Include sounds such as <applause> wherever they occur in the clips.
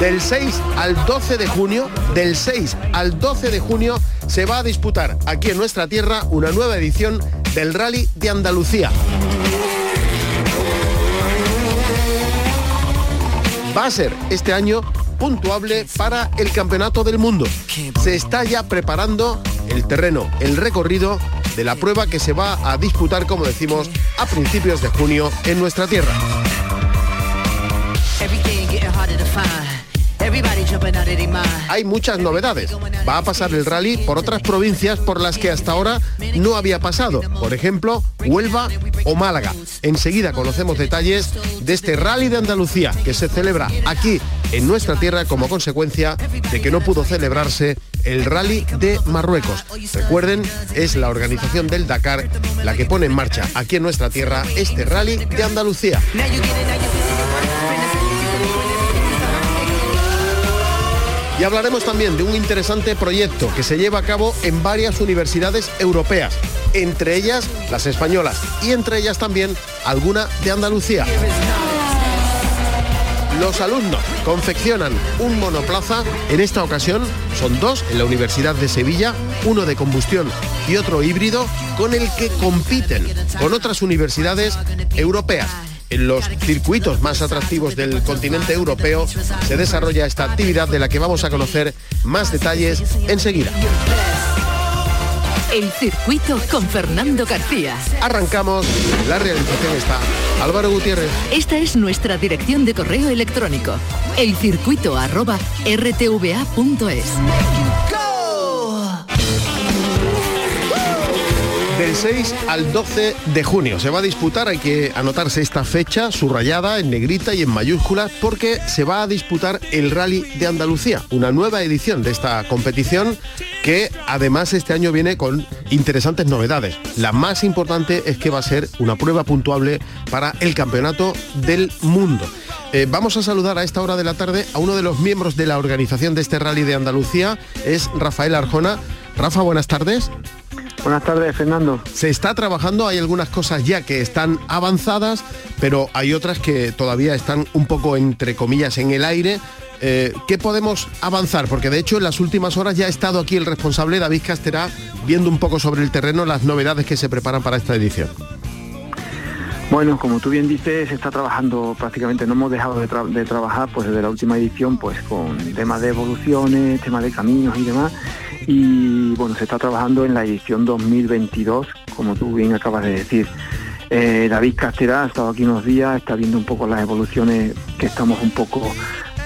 Del 6 al 12 de junio, del 6 al 12 de junio se va a disputar aquí en nuestra tierra una nueva edición del Rally de Andalucía. Va a ser este año puntuable para el Campeonato del Mundo. Se está ya preparando el terreno, el recorrido de la prueba que se va a disputar, como decimos, a principios de junio en nuestra tierra. Hay muchas novedades. Va a pasar el rally por otras provincias por las que hasta ahora no había pasado. Por ejemplo, Huelva o Málaga. Enseguida conocemos detalles de este rally de Andalucía que se celebra aquí en nuestra tierra como consecuencia de que no pudo celebrarse el rally de Marruecos. Recuerden, es la organización del Dakar la que pone en marcha aquí en nuestra tierra este rally de Andalucía. Y hablaremos también de un interesante proyecto que se lleva a cabo en varias universidades europeas, entre ellas las españolas y entre ellas también alguna de Andalucía. Los alumnos confeccionan un monoplaza, en esta ocasión son dos en la Universidad de Sevilla, uno de combustión y otro híbrido, con el que compiten con otras universidades europeas los circuitos más atractivos del continente europeo se desarrolla esta actividad de la que vamos a conocer más detalles enseguida. El circuito con Fernando García. Arrancamos, la realización está Álvaro Gutiérrez. Esta es nuestra dirección de correo electrónico, elcircuito@rtva.es. Del 6 al 12 de junio se va a disputar, hay que anotarse esta fecha subrayada en negrita y en mayúsculas porque se va a disputar el Rally de Andalucía, una nueva edición de esta competición que además este año viene con interesantes novedades. La más importante es que va a ser una prueba puntuable para el Campeonato del Mundo. Eh, vamos a saludar a esta hora de la tarde a uno de los miembros de la organización de este Rally de Andalucía, es Rafael Arjona. Rafa, buenas tardes. Buenas tardes, Fernando. Se está trabajando, hay algunas cosas ya que están avanzadas, pero hay otras que todavía están un poco, entre comillas, en el aire. Eh, ¿Qué podemos avanzar? Porque de hecho en las últimas horas ya ha estado aquí el responsable David Casterá viendo un poco sobre el terreno las novedades que se preparan para esta edición. Bueno, como tú bien dices, se está trabajando prácticamente, no hemos dejado de, de, trabajar pues desde la última edición pues con temas de evoluciones, temas de caminos y demás y bueno, se está trabajando en la edición 2022, como tú bien acabas de decir. Eh, David Castera ha estado aquí unos días, está viendo un poco las evoluciones que estamos un poco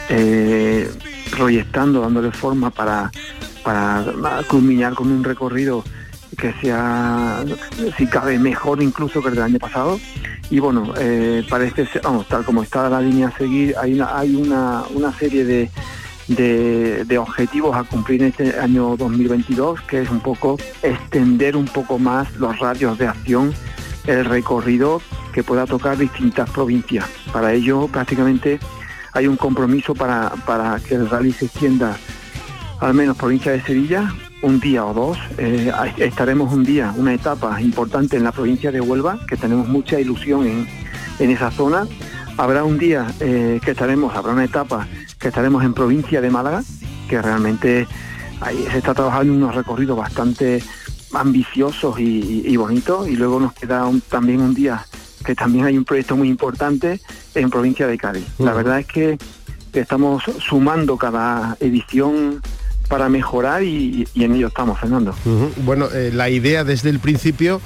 eh, proyectando, dándole forma para, para culminar con un recorrido que sea, si cabe, mejor incluso que el del año pasado. Y bueno, eh, parece vamos, tal como está la línea a seguir, hay una, hay una, una serie de, de, objetivos a cumplir en este año 2022, que es un poco extender un poco más los radios de acción, el recorrido que pueda tocar distintas provincias. Para ello prácticamente hay un compromiso para, para que el rally se extienda al menos provincia de Sevilla, un día o dos. Eh, estaremos un día, una etapa importante en la provincia de Huelva, que tenemos mucha ilusión en, en esa zona. Habrá un día eh, que estaremos, habrá una etapa que estaremos en provincia de Málaga, que realmente ahí se está trabajando en unos recorridos bastante ambiciosos y, bonitos, y luego nos queda también un día que también hay un proyecto muy importante en provincia de Cádiz. La verdad es que estamos sumando cada edición para mejorar y, en ello estamos, Fernando. Bueno, eh, la idea desde el principio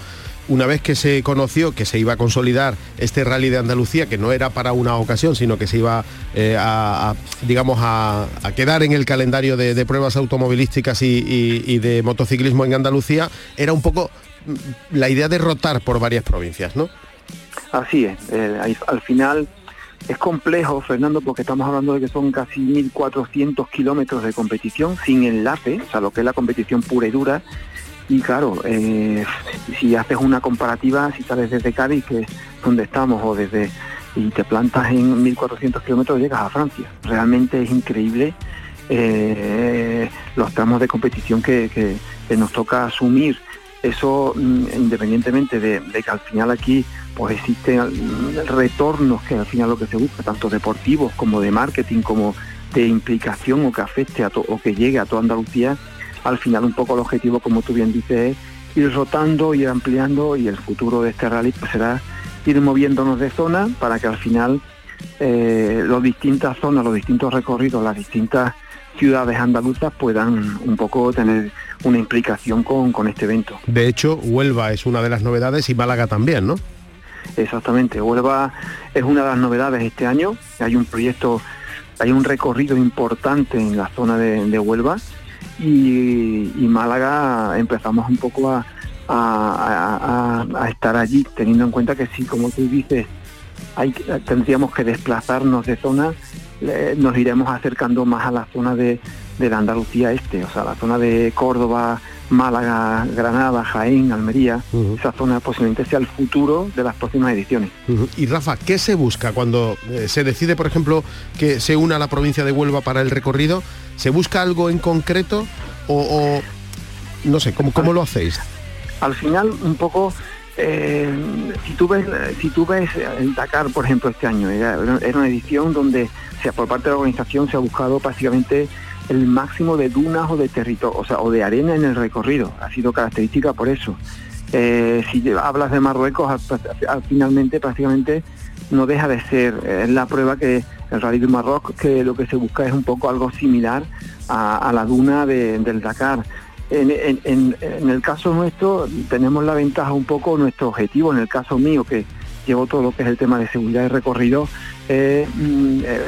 una vez que se conoció que se iba a consolidar este rally de Andalucía, que no era para una ocasión, sino que se iba eh, a, digamos, a, quedar en el calendario de, pruebas automovilísticas y, de motociclismo en Andalucía, era un poco mm, la idea de rotar por varias provincias, ¿no? Así es. Eh, al final es complejo, Fernando, porque estamos hablando de que son casi 1.400 kilómetros de competición sin enlace, o sea, lo que es la competición pura y dura. Y claro, eh, si haces una comparativa, si sales desde Cádiz, que es donde estamos, o desde y te plantas en 1.400 kilómetros, llegas a Francia. Realmente es increíble eh, los tramos de competición que, nos toca asumir. Eso, mm, independientemente de, que al final aquí pues existen retornos que al final lo que se busca, tanto deportivos como de marketing, como de implicación o que afecte a o que llegue a toda Andalucía, al final un poco el objetivo, como tú bien dices, es ir rotando, ir ampliando y el futuro de este rally pues será ir moviéndonos de zona para que al final eh, las distintas zonas, los distintos recorridos, las distintas ciudades andaluzas puedan un poco tener una implicación con, con este evento. De hecho, Huelva es una de las novedades y Málaga también, ¿no? Exactamente, Huelva es una de las novedades este año. Hay un proyecto, hay un recorrido importante en la zona de, Huelva y, Málaga empezamos un poco a, estar allí, teniendo en cuenta que sí, como tú dices, tendríamos que desplazarnos de zona, nos iremos acercando más a la zona de, de la Andalucía este, o sea, la zona de Córdoba, Málaga, Granada, Jaén, Almería, esa zona posiblemente sea el futuro de las próximas ediciones. Y Rafa, ¿qué se busca cuando eh, se decide, por ejemplo, que se una la provincia de Huelva para el recorrido? ¿Se busca algo en concreto o, no sé, ¿cómo, cómo lo hacéis? Al final, un poco eh, si tú ves si tú ves el Dakar por ejemplo este año era, era, una edición donde sea por parte de la organización se ha buscado prácticamente el máximo de dunas o de territorio, o sea, o de arena en el recorrido. Ha sido característica por eso. Eh, si hablas de Marruecos, finalmente prácticamente no deja de ser eh, la prueba que el Rally de Marruecos, que lo que se busca es un poco algo similar a, la duna del Dakar. En, el caso nuestro tenemos la ventaja un poco, nuestro objetivo, en el caso mío, que llevo todo lo que es el tema de seguridad de recorrido, eh,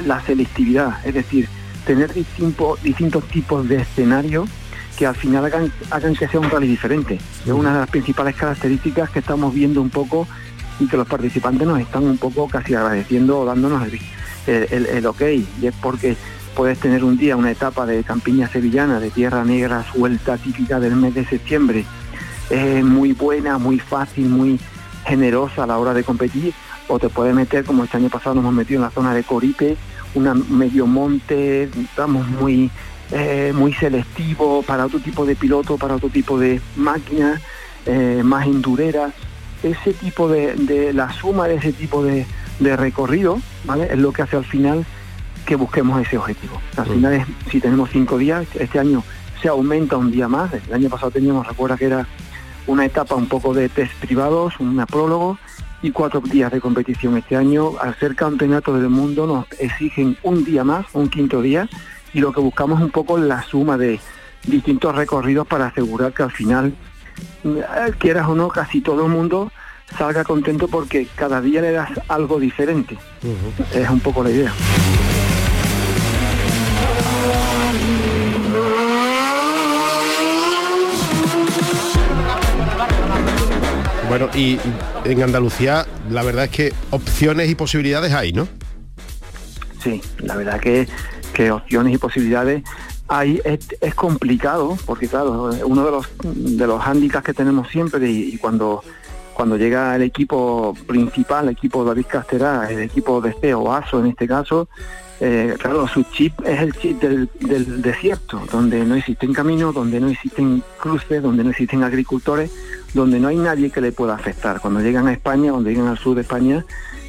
la selectividad, es decir, tener distintos, tipos de escenarios que al final hagan, que sea un rally diferente. Es una de las principales características que estamos viendo un poco y que los participantes nos están un poco casi agradeciendo o dándonos el, el, ok. Y es porque puedes tener un día una etapa de campiña sevillana, de tierra negra suelta, típica del mes de septiembre, muy buena, muy fácil, muy generosa a la hora de competir, o te puedes meter, como este año pasado nos hemos metido en la zona de Coripe, una medio monte, estamos muy, eh, muy selectivo para otro tipo de piloto, para otro tipo de máquina, eh, más endurera. Ese tipo de, la suma de ese tipo de, recorrido, ¿vale? Es lo que hace al final que busquemos ese objetivo. Al final es, si tenemos cinco días, este año se aumenta un día más. El año pasado teníamos, recuerda que era una etapa un poco de test privados, un prólogo, y cuatro días de competición este año. Al ser campeonato del mundo nos exigen un día más, un quinto día, y lo que buscamos un poco la suma de distintos recorridos para asegurar que al final, eh, quieras o no, casi todo el mundo salga contento porque cada día le das algo diferente. Es un poco la idea. Bueno, y en Andalucía la verdad es que opciones y posibilidades hay, ¿no? Sí, la verdad que, que opciones y posibilidades hay. Es, complicado, porque claro, uno de los de los hándicaps que tenemos siempre y, cuando cuando llega el equipo principal, el equipo David Castera, el equipo de CEO ASO en este caso, eh, claro, su chip es el chip del, desierto, donde no existen caminos, donde no existen cruces, donde no existen agricultores, donde no hay nadie que le pueda afectar. Cuando llegan a España, cuando llegan al sur de España,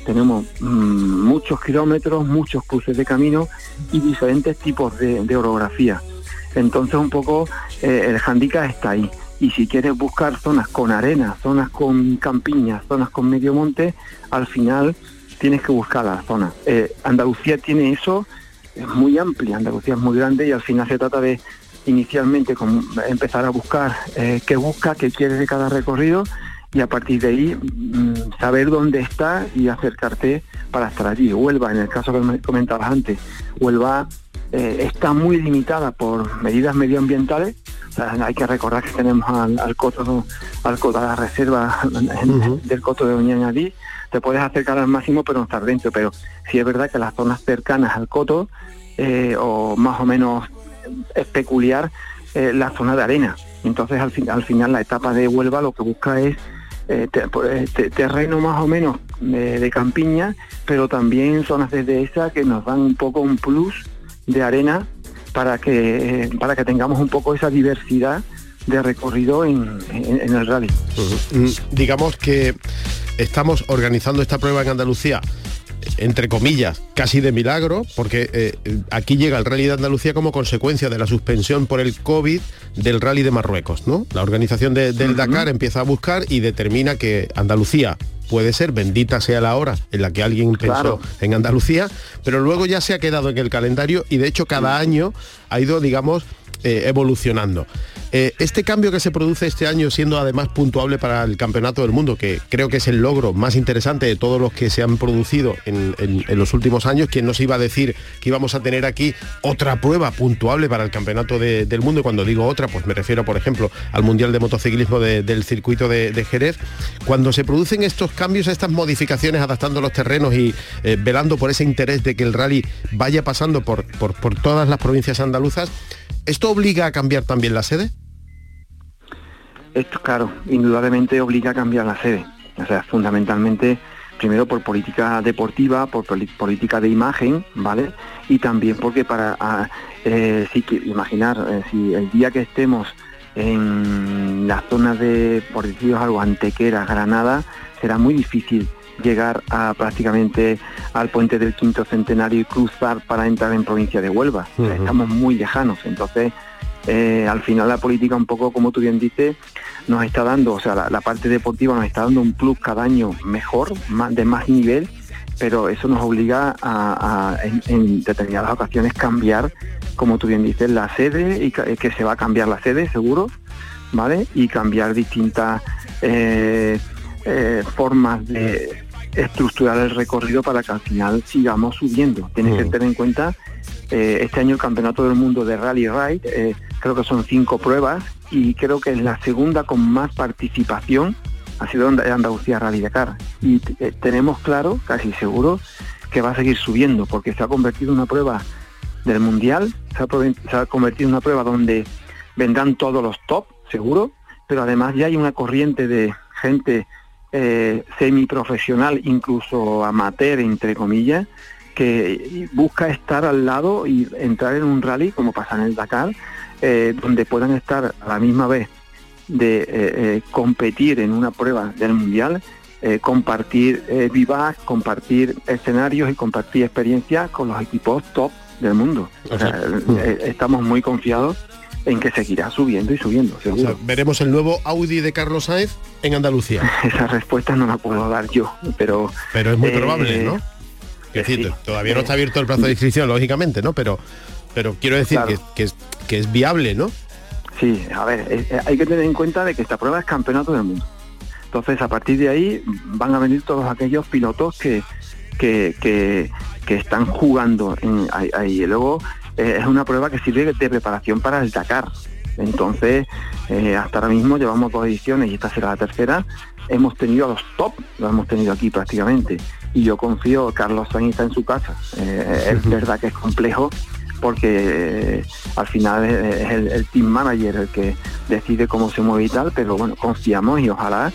tenemos mm, muchos kilómetros, muchos cruces de camino y diferentes tipos de, orografía. Entonces un poco eh, el handicap está ahí. Y si quieres buscar zonas con arena, zonas con campiñas, zonas con medio monte, al final tienes que buscar la zona. Eh, Andalucía tiene eso, es muy amplia, Andalucía es muy grande y al final se trata de inicialmente con empezar a buscar eh, qué busca, qué quiere de cada recorrido y a partir de ahí mm, saber dónde está y acercarte para estar allí. Huelva, en el caso que me comentabas antes, Huelva eh, está muy limitada por medidas medioambientales, o hay que recordar que tenemos al, coto, al coto, a la reserva <laughs> del coto de Doña te puedes acercar al máximo pero no estar dentro, pero sí es verdad que las zonas cercanas al coto, eh, o más o menos es peculiar eh, la zona de arena. Entonces al, fin, al final la etapa de Huelva lo que busca es eh, terreno más o menos de campiña, pero también zonas de dehesa que nos dan un poco un plus de arena para que, para que tengamos un poco esa diversidad de recorrido en, el rally. Mm, digamos que estamos organizando esta prueba en Andalucía entre comillas, casi de milagro, porque eh, aquí llega el Rally de Andalucía como consecuencia de la suspensión por el COVID del Rally de Marruecos. ¿no? La organización del Dakar empieza a buscar y determina que Andalucía puede ser, bendita sea la hora en la que alguien pensó en Andalucía, pero luego ya se ha quedado en el calendario y de hecho cada año ha ido, digamos, eh, evolucionando. Eh, este cambio que se produce este año, siendo además puntuable para el Campeonato del Mundo, que creo que es el logro más interesante de todos los que se han producido en, los últimos años, quien nos iba a decir que íbamos a tener aquí otra prueba puntuable para el Campeonato del Mundo, y cuando digo otra, pues me refiero, por ejemplo, al Mundial de Motociclismo del circuito de, Jerez, cuando se producen estos cambios, estas modificaciones, adaptando los terrenos y eh, velando por ese interés de que el rally vaya pasando por, por, por todas las provincias andaluzas, ¿Esto obliga a cambiar también la sede? Esto, claro, indudablemente obliga a cambiar la sede. O sea, fundamentalmente, primero por política deportiva, por política de imagen, ¿vale? Y también porque para, eh, imaginar, eh, si el día que estemos en las zonas de, por decir algo, Antequera, Granada, será muy difícil llegar a prácticamente al puente del quinto centenario y cruzar para entrar en provincia de Huelva. estamos muy lejanos. Entonces, eh, al final la política un poco, como tú bien dices, nos está dando, o sea, la, parte deportiva nos está dando un plus cada año mejor, más, de más nivel, pero eso nos obliga a, en, determinadas ocasiones cambiar, como tú bien dices, la sede y que, se va a cambiar la sede, seguro, ¿vale? Y cambiar distintas eh, eh, formas de estructurar el recorrido para que al final sigamos subiendo. Tienes que mm. tener en cuenta, eh, este año el Campeonato del Mundo de Rally Ride, eh, creo que son cinco pruebas y creo que es la segunda con más participación ha sido Andalucía Rally Dakar. Y eh, tenemos claro, casi seguro, que va a seguir subiendo porque se ha convertido en una prueba del Mundial, se ha, convertido en una prueba donde vendrán todos los top, seguro, pero además ya hay una corriente de gente eh, semiprofesional, incluso amateur, entre comillas, que busca estar al lado y entrar en un rally, como pasa en el Dakar, eh, donde puedan estar a la misma vez de eh, eh, competir en una prueba del Mundial, compartir vivas, compartir escenarios y compartir experiencias con los equipos top del mundo. estamos muy confiados en que seguirá subiendo y subiendo, veremos el nuevo Audi de Carlos Saez en Andalucía. <laughs> Esa respuesta no la puedo dar yo, pero... Pero es muy probable, ¿no? Eh, todavía no está abierto el plazo de inscripción, lógicamente, ¿no? Pero, pero quiero decir que, es, que es viable, ¿no? Sí, a ver, eh, eh, hay que tener en cuenta de que esta prueba es campeonato del mundo. Entonces, a partir de ahí van a venir todos aquellos pilotos que, que, que, están jugando en, ahí. Y luego eh, es una prueba que sirve de preparación para el Dakar. Entonces, eh, hasta ahora mismo llevamos dos ediciones y esta será la tercera. Hemos tenido a los top, lo hemos tenido aquí prácticamente. Y yo confío, Carlos Sainz está en su casa. Eh, es verdad que es complejo porque al final es el, team manager el que decide cómo se mueve y tal, pero bueno, confiamos y ojalá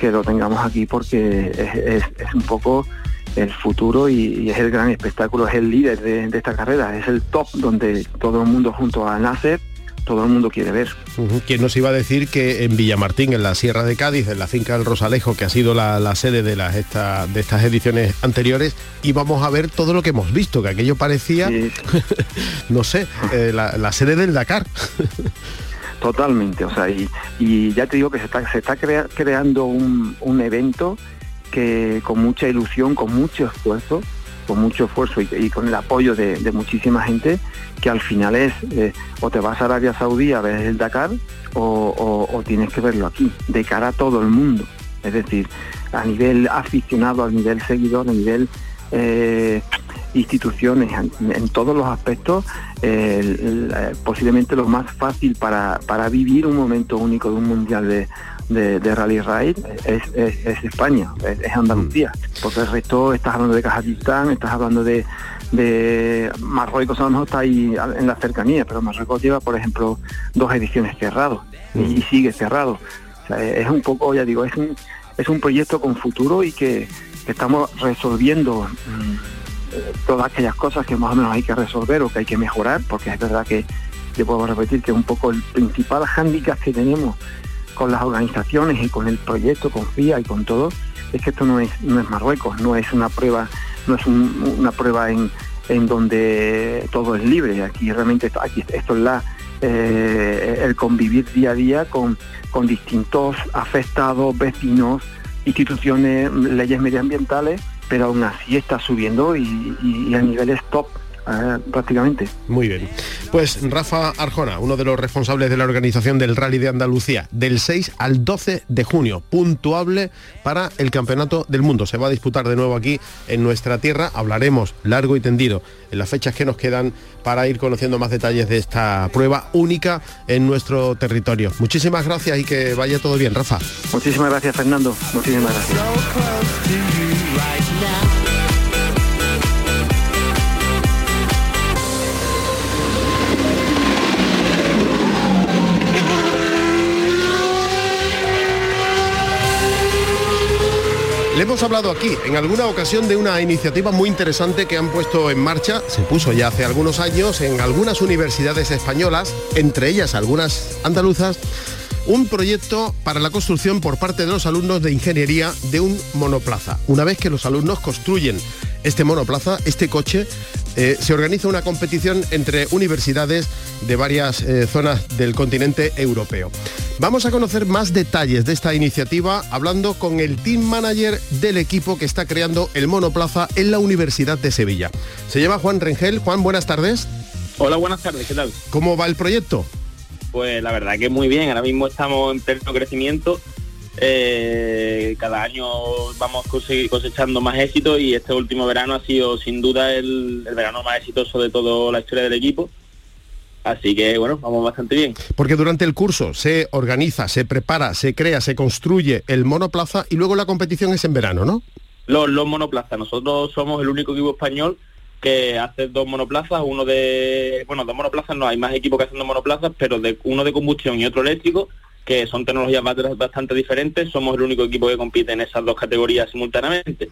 que lo tengamos aquí porque es un poco el futuro y, es el gran espectáculo, es el líder de, esta carrera, es el top donde todo el mundo junto a Nasser todo el mundo quiere ver. ¿Quién nos iba a decir que en Villamartín, en la Sierra de Cádiz, en la finca del Rosalejo, que ha sido la, sede de, las, de estas ediciones anteriores, íbamos a ver todo lo que hemos visto, que aquello parecía, <laughs> no sé, eh, la, sede del Dakar. <laughs> Totalmente, o sea, y, ya te digo que se está, se está creando un, un evento que con mucha ilusión, con mucho esfuerzo, con mucho esfuerzo y, con el apoyo de, muchísima gente, que al final es eh, o te vas a Arabia Saudí a ver el Dakar o, tienes que verlo aquí, de cara a todo el mundo. Es decir, a nivel aficionado, a nivel seguidor, a nivel eh, instituciones en, todos los aspectos, eh, posiblemente lo más fácil para, para vivir un momento único de un mundial de, de, Rally Raid es, es, España, es, Andalucía, mm. porque el resto estás hablando de Kazajistán, estás hablando de, de Marruecos a lo mejor está ahí en la cercanía, pero Marruecos lleva, por ejemplo, dos ediciones cerrados y, mm. sigue cerrado. es un poco, ya digo, es un, es un proyecto con futuro y que, estamos resolviendo mm, todas aquellas cosas que más o menos hay que resolver o que hay que mejorar, porque es verdad que, yo puedo repetir que un poco el principal hándicap que tenemos con las organizaciones y con el proyecto, con FIA y con todo, es que esto no es, no es Marruecos, no es una prueba, no es una prueba en, en donde todo es libre. Aquí realmente esto, aquí, esto es la, eh, el convivir día a día con, con distintos afectados, vecinos, instituciones, leyes medioambientales, pero aún así está subiendo y, y a niveles top Ah, prácticamente. Muy bien. Pues Rafa Arjona, uno de los responsables de la organización del Rally de Andalucía, del 6 al 12 de junio, puntuable para el Campeonato del Mundo. Se va a disputar de nuevo aquí en nuestra tierra. Hablaremos largo y tendido en las fechas que nos quedan para ir conociendo más detalles de esta prueba única en nuestro territorio. Muchísimas gracias y que vaya todo bien, Rafa. Muchísimas gracias, Fernando. Muchísimas gracias. Le hemos hablado aquí en alguna ocasión de una iniciativa muy interesante que han puesto en marcha, se puso ya hace algunos años en algunas universidades españolas, entre ellas algunas andaluzas, un proyecto para la construcción por parte de los alumnos de ingeniería de un monoplaza. Una vez que los alumnos construyen este monoplaza, este coche, eh, se organiza una competición entre universidades de varias eh, zonas del continente europeo. Vamos a conocer más detalles de esta iniciativa hablando con el team manager del equipo que está creando el monoplaza en la Universidad de Sevilla. Se llama Juan Rengel. Juan, buenas tardes. Hola, buenas tardes, ¿qué tal? ¿Cómo va el proyecto? Pues la verdad que muy bien, ahora mismo estamos en pleno crecimiento eh, cada año vamos cosechando más éxito y este último verano ha sido sin duda el, verano más exitoso de toda la historia del equipo. Así que bueno, vamos bastante bien. Porque durante el curso se organiza, se prepara, se crea, se construye el monoplaza y luego la competición es en verano, ¿no? Los, los monoplazas. Nosotros somos el único equipo español que hace dos monoplazas, uno de, bueno, dos monoplazas no, hay más equipos que hacen dos monoplazas, pero de uno de combustión y otro eléctrico, que son tecnologías bastante diferentes, somos el único equipo que compite en esas dos categorías simultáneamente.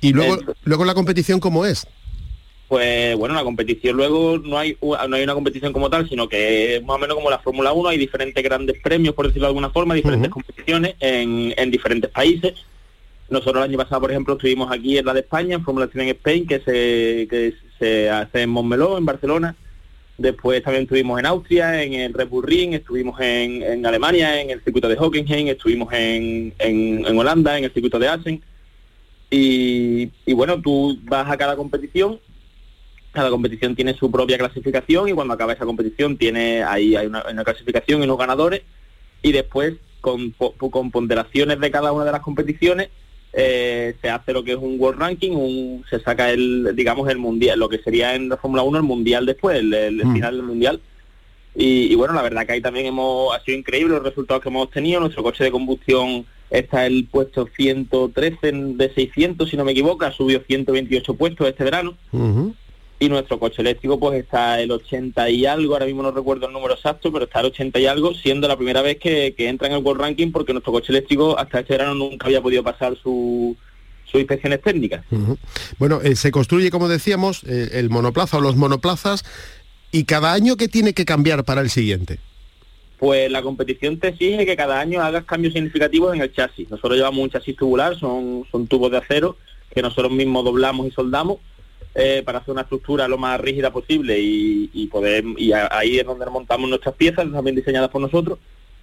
¿Y luego, luego la competición cómo es? Pues bueno, la competición luego no hay, no hay una competición como tal, sino que es más o menos como la Fórmula 1, hay diferentes grandes premios, por decirlo de alguna forma, diferentes competiciones en, en diferentes países. Nosotros el año pasado, por ejemplo, estuvimos aquí en la de España, en Fórmula 1 en Spain, que se, que se hace en Montmeló, en Barcelona. Después también estuvimos en Austria, en el Red Bull Ring, estuvimos en, Alemania, en el circuito de Hockenheim, estuvimos en, en, Holanda, en el circuito de Assen. Y, bueno, tú vas a cada competición, cada competición tiene su propia clasificación y cuando acaba esa competición tiene ahí hay una, clasificación y unos ganadores y después con, con ponderaciones de cada una de las competiciones eh, se hace lo que es un World Ranking, se saca el, digamos, el mundial, lo que sería en la Fórmula 1 el mundial después, el, mm. final del mundial. Y, bueno, la verdad que ahí también hemos, ha sido increíble los resultados que hemos tenido. Nuestro coche de combustión está el puesto 113 de 600, si no me equivoco, ha subido 128 puestos este verano y nuestro coche eléctrico pues está el 80 y algo, ahora mismo no recuerdo el número exacto, pero está el 80 y algo, siendo la primera vez que, entra en el World Ranking porque nuestro coche eléctrico hasta este verano nunca había podido pasar su, sus inspecciones técnicas. Bueno, eh, se construye, como decíamos, eh, el monoplaza o los monoplazas, y cada año, ¿qué tiene que cambiar para el siguiente? Pues la competición te exige que cada año hagas cambios significativos en el chasis. Nosotros llevamos un chasis tubular, son, son tubos de acero que nosotros mismos doblamos y soldamos eh, para hacer una estructura lo más rígida posible y, poder y ahí es donde montamos nuestras piezas también diseñadas por nosotros.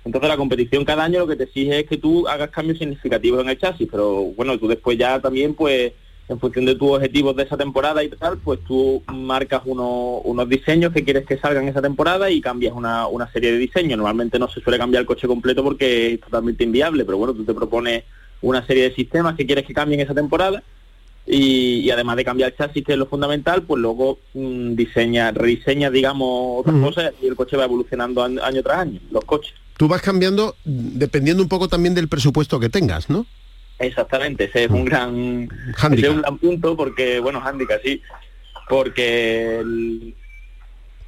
Entonces la competición cada año lo que te exige es que tú hagas cambios significativos en el chasis pero bueno tú después ya también pues en función de tus objetivos de esa temporada y tal pues tú marcas unos diseños que quieres que salgan esa temporada y cambias una, una serie de diseños. Normalmente no se suele cambiar el coche completo porque es totalmente inviable pero bueno tú te propones una serie de sistemas que quieres que cambien esa temporada y, además de cambiar el chasis, que es lo fundamental, pues luego mm, diseña, rediseña, digamos, otras cosas y el coche va evolucionando año, tras año, los coches. Tú vas cambiando dependiendo un poco también del presupuesto que tengas, ¿no? Exactamente, ese es un gran, ese es un gran punto porque, bueno, handicap, sí, porque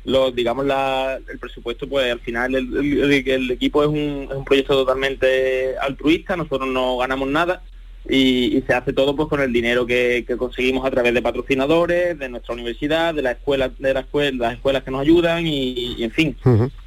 lo, digamos la, el presupuesto pues al final el, equipo es un, es un, proyecto totalmente altruista nosotros no ganamos nada y, se hace todo pues con el dinero que, conseguimos a través de patrocinadores de nuestra universidad de la escuela de la escuela, las escuelas que nos ayudan y, en fin.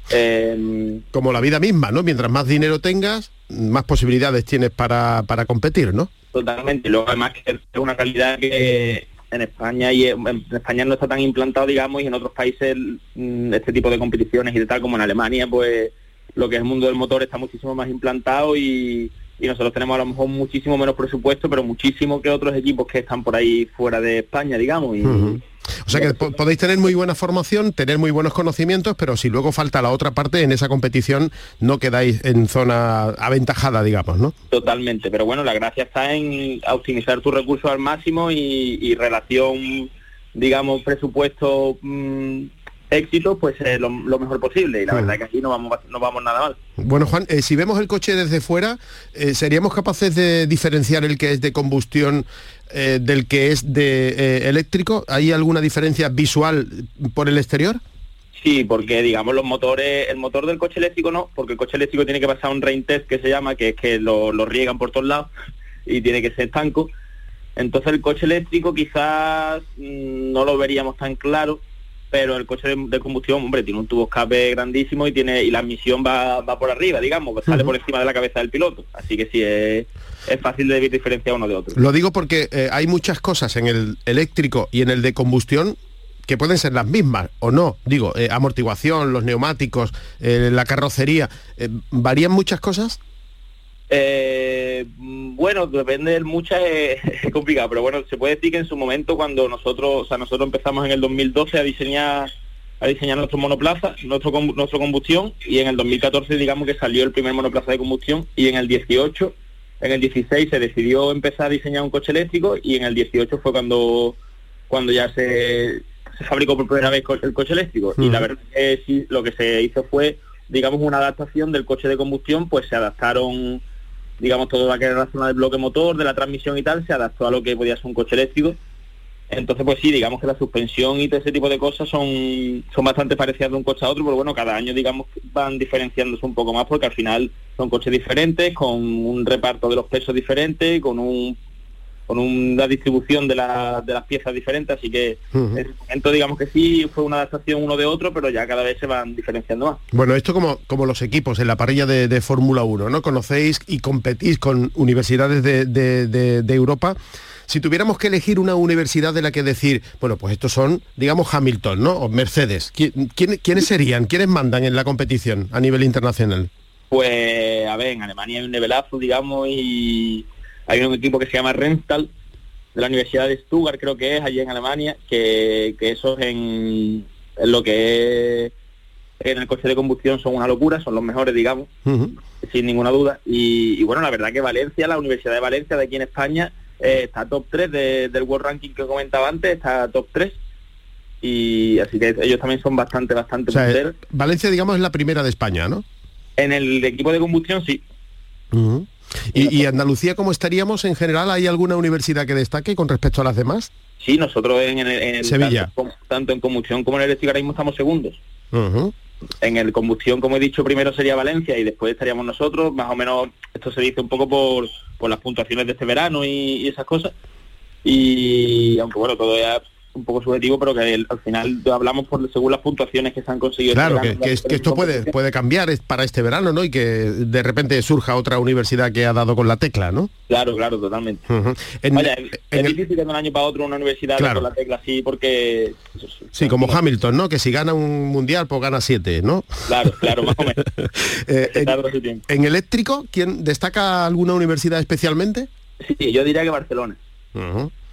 Em, como la vida misma no mientras más dinero tengas más posibilidades tienes para, para competir no totalmente. Y luego además que es una calidad que en España y en España no está tan implantado, digamos, y en otros países mm, este tipo de competiciones y de tal como en Alemania, pues lo que es el mundo del motor está muchísimo más implantado y, nosotros tenemos a lo mejor muchísimo menos presupuesto, pero muchísimo que otros equipos que están por ahí fuera de España, digamos. Y, o sea que podéis tener muy buena formación, tener muy buenos conocimientos, pero si luego falta la otra parte, en esa competición no quedáis en zona aventajada, digamos, ¿no? Totalmente, pero bueno, la gracia está en optimizar tus recursos al máximo y, relación, digamos, presupuesto... Mm, éxito, pues eh, lo, mejor posible. Y la verdad que aquí no vamos, no vamos nada mal. Bueno, Juan, eh, si vemos el coche desde fuera, eh, ¿seríamos capaces de diferenciar el que es de combustión del que es de eléctrico? ¿Hay alguna diferencia visual por el exterior? Sí, porque digamos los motores, el motor del coche eléctrico no, porque el coche eléctrico tiene que pasar un rain test que se llama, que es que lo, lo riegan por todos lados y tiene que ser estanco. Entonces el coche eléctrico quizás mm, no lo veríamos tan claro, pero el coche de, combustión, hombre, tiene un tubo escape grandísimo y tiene y la misión va, va por arriba, digamos, sale por encima de la cabeza del piloto. Así que sí, es, es fácil de diferenciar uno de otro. Lo digo porque eh, hay muchas cosas en el eléctrico y en el de combustión que pueden ser las mismas o no. Digo, eh, amortiguación, los neumáticos, eh, la carrocería, ¿varían muchas cosas? Eh, bueno, depende del mucha <laughs> es, complicado, pero bueno, se puede decir que en su momento cuando nosotros, o sea, nosotros empezamos en el 2012 a diseñar a diseñar nuestro monoplaza, nuestro nuestro combustión y en el 2014 digamos que salió el primer monoplaza de combustión y en el 18, en el 16 se decidió empezar a diseñar un coche eléctrico y en el 18 fue cuando cuando ya se, se fabricó por primera vez el coche eléctrico. Y la verdad es que sí, lo que se hizo fue digamos una adaptación del coche de combustión, pues se adaptaron digamos, todo lo que era la zona del bloque motor, de la transmisión y tal, se adaptó a lo que podía ser un coche eléctrico. Entonces, pues sí, digamos que la suspensión y todo ese tipo de cosas son, son bastante parecidas de un coche a otro, pero bueno, cada año, digamos, van diferenciándose un poco más porque al final son coches diferentes, con un reparto de los pesos diferente, con un con una distribución de, las piezas diferentes, así que en ese momento digamos que sí fue una adaptación uno de otro, pero ya cada vez se van diferenciando más. Bueno, esto como, como los equipos en la parrilla de, Fórmula 1, ¿no? Conocéis y competís con universidades de, Europa. Si tuviéramos que elegir una universidad de la que decir, bueno, pues estos son, digamos, Hamilton, ¿no? O Mercedes. quiénes serían? ¿Quiénes mandan en la competición a nivel internacional? Pues, a ver, en Alemania hay un nivelazo, digamos, y hay un equipo que se llama Rental, de la Universidad de Stuttgart, creo que es, allí en Alemania, que, que esos en, lo que es en el coche de combustión son una locura, son los mejores, digamos, sin ninguna duda. Y, bueno, la verdad que Valencia, la Universidad de Valencia de aquí en España, eh, está top 3 del World Ranking que comentaba antes, está top 3. Y así que ellos también son bastante, bastante Valencia, digamos, es la primera de España, ¿no? En el equipo de combustión, sí. ¿Y, Andalucía cómo estaríamos en general? ¿Hay alguna universidad que destaque con respecto a las demás? Sí, nosotros en, el, Sevilla. Tanto, en combustión como en eléctrica ahora mismo estamos segundos. En el combustión, como he dicho, primero sería Valencia y después estaríamos nosotros. Más o menos esto se dice un poco por, por las puntuaciones de este verano y, y esas cosas. Y aunque bueno, todo ya un poco subjetivo, pero que al final hablamos por según las puntuaciones que se han conseguido. Este claro, que, esto puede, puede cambiar para este verano, ¿no? Y que de repente surja otra universidad que ha dado con la tecla, ¿no? Claro, claro, totalmente. Vaya, es difícil que de un año para otro una universidad con la tecla así, porque... Sí, como Hamilton, ¿no? Que si gana un mundial, pues gana siete, ¿no? Claro, claro, más o menos. <laughs> Eh, en, eléctrico, ¿quién destaca alguna universidad especialmente? Sí, yo diría que Barcelona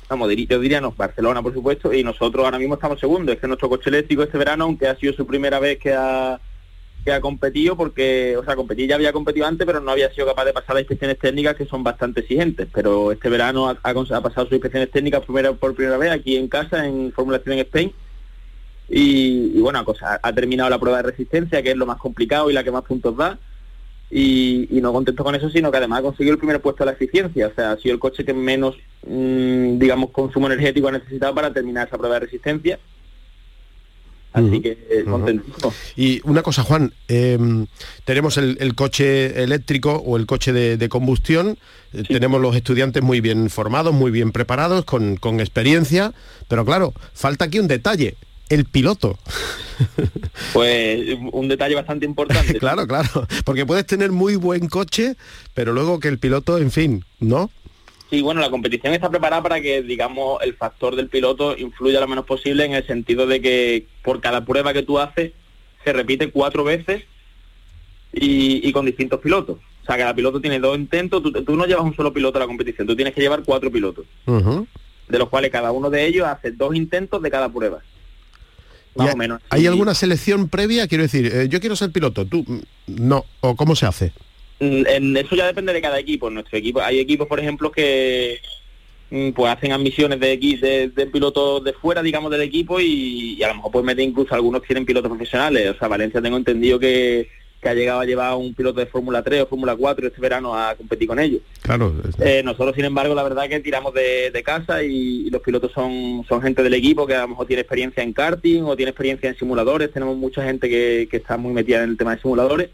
vamos, yo diría no, Barcelona por supuesto, y nosotros ahora mismo estamos segundos, es que nuestro coche eléctrico este verano, aunque ha sido su primera vez que ha que ha competido porque, o sea, competir ya había competido antes, pero no había sido capaz de pasar las inspecciones técnicas que son bastante exigentes. Pero este verano ha, pasado sus inspecciones técnicas por primera vez aquí en casa, en Formulación en Spain. Y, bueno, cosa, ha terminado la prueba de resistencia, que es lo más complicado y la que más puntos da. Y, no contento con eso, sino que además ha conseguido el primer puesto de la eficiencia. O sea, ha sido el coche que menos, mm, digamos, consumo energético ha necesitado para terminar esa prueba de resistencia. Así que eh, Y una cosa, Juan, em, tenemos el, coche eléctrico o el coche de, combustión, eh, tenemos los estudiantes muy bien formados, muy bien preparados, con, experiencia, pero claro, falta aquí un detalle, el piloto. Pues un detalle bastante importante. <laughs> claro, claro, porque puedes tener muy buen coche, pero luego que el piloto, en fin, ¿no? Sí, bueno, la competición está preparada para que, digamos, el factor del piloto influya lo menos posible en el sentido de que por cada prueba que tú haces se repite cuatro veces y, con distintos pilotos. O sea, cada piloto tiene dos intentos, tú, no llevas un solo piloto a la competición, tú tienes que llevar cuatro pilotos, de los cuales cada uno de ellos hace dos intentos de cada prueba. Más o menos. ¿Hay alguna selección previa? Quiero decir, eh, yo quiero ser piloto, tú mm, no, o cómo se hace? Mm, en eso ya depende de cada equipo. nuestro equipo hay equipos, por ejemplo, que mm, pues hacen admisiones de, de, de pilotos de fuera, digamos, del equipo y, a lo mejor pues meten incluso algunos tienen pilotos profesionales. O sea, Valencia tengo entendido que, que ha llegado a llevar un piloto de Fórmula 3 o Fórmula 4 este verano a competir con ellos. Claro. Eh, nosotros, sin embargo, la verdad que tiramos de, casa y, los pilotos son, son gente del equipo que a lo mejor tiene experiencia en karting o tiene experiencia en simuladores. Tenemos mucha gente que, que está muy metida en el tema de simuladores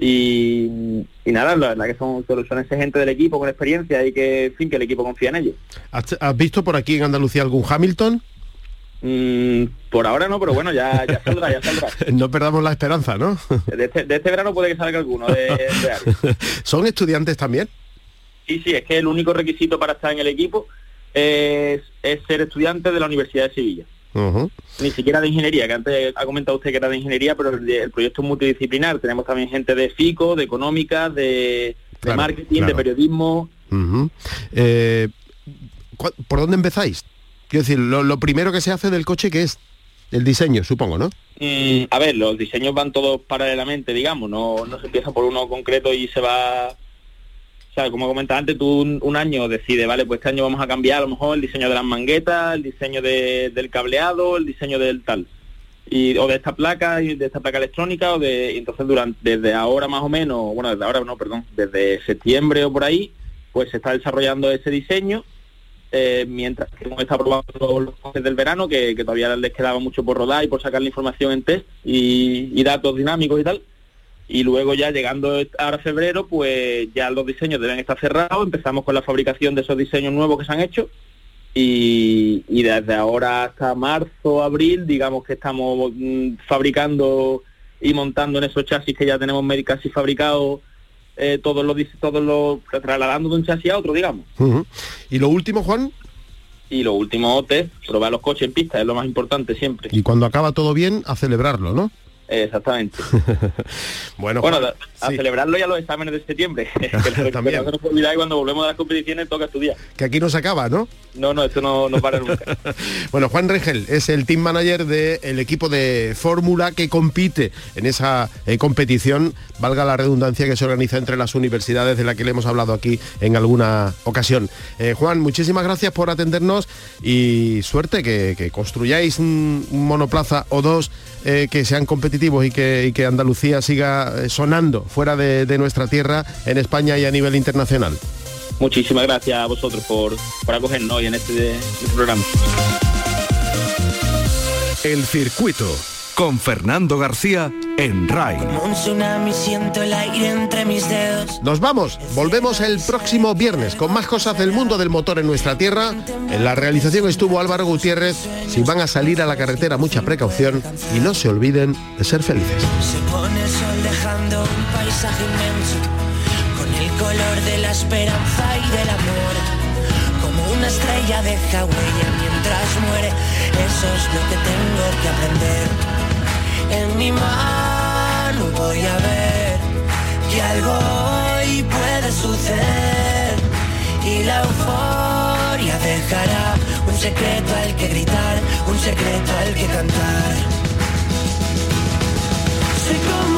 y, nada, la verdad que son, son esa gente del equipo con experiencia y que, en fin, que el equipo confía en ellos. ¿Has, visto por aquí en Andalucía algún Hamilton? Mm, por ahora no, pero bueno, ya, ya <laughs> saldrá, ya saldrá. no perdamos la esperanza, ¿no? de, este, de este verano puede que salga alguno. <laughs> ¿Son estudiantes también? Sí, sí, es que el único requisito para estar en el equipo es, es ser estudiante de la Universidad de Sevilla. Ni siquiera de ingeniería, que antes ha comentado usted que era de ingeniería, pero el, proyecto es multidisciplinar. Tenemos también gente de FICO, de económica, de, marketing, de periodismo. Eh, ¿Por dónde empezáis? Quiero decir, lo, primero que se hace del coche que es el diseño, supongo, ¿no? Mm, a ver, los diseños van todos paralelamente, digamos, no, no se empieza por uno concreto y se va como comentaba antes, tú un, año decides, vale, pues este año vamos a cambiar a lo mejor el diseño de las manguetas, el diseño del cableado, el diseño del tal. Y, o de esta placa, de esta placa electrónica, o de, entonces durante, desde ahora más o menos, bueno, desde ahora no, perdón, desde septiembre o por ahí, pues se está desarrollando ese diseño, eh, mientras que hemos estado probando los coches del verano, que, todavía les quedaba mucho por rodar y por sacar la información en test y datos dinámicos y tal. Y luego ya llegando ahora febrero, pues ya los diseños deben estar cerrados, empezamos con la fabricación de esos diseños nuevos que se han hecho. Y, desde ahora hasta marzo, abril, digamos que estamos mm, fabricando y montando en esos chasis que ya tenemos casi fabricados eh, todos los todos los trasladando de un chasis a otro, digamos. Y lo último, Juan. Y lo último, test, probar los coches en pista, es lo más importante siempre. Y cuando acaba todo bien, a celebrarlo, ¿no? Exactamente. <laughs> bueno, bueno a, celebrarlo ya los exámenes de septiembre. <laughs> <laughs> que También. no y cuando volvemos a las competiciones toca estudiar. Que aquí no se acaba, ¿no? No, no, esto no, no para nunca. bueno, Juan Rengel es el team manager del equipo de Fórmula que compite en esa eh, competición, valga la redundancia, que se organiza entre las universidades de la que le hemos hablado aquí en alguna ocasión. Eh, Juan, muchísimas gracias por atendernos y suerte que, construyáis un, monoplaza o dos eh, que sean competitivos y que, que Andalucía siga sonando fuera de, nuestra tierra, en España y a nivel internacional. Muchísimas gracias a vosotros por, por acogernos hoy en este, este programa. El circuito con Fernando García en RAI. Nos vamos, volvemos el próximo viernes con más cosas del mundo del motor en nuestra tierra. En la realización estuvo Álvaro Gutiérrez. Si van a salir a la carretera, mucha precaución y no se olviden de ser felices. Se pone el sol dejando un paisaje inmenso, con el color de la esperanza y del amor. Como una estrella deja huella mientras muere, eso es lo que tengo que aprender en mi mano voy a ver que algo hoy puede suceder y la euforia dejará un secreto al que gritar, un secreto al que cantar. Soy como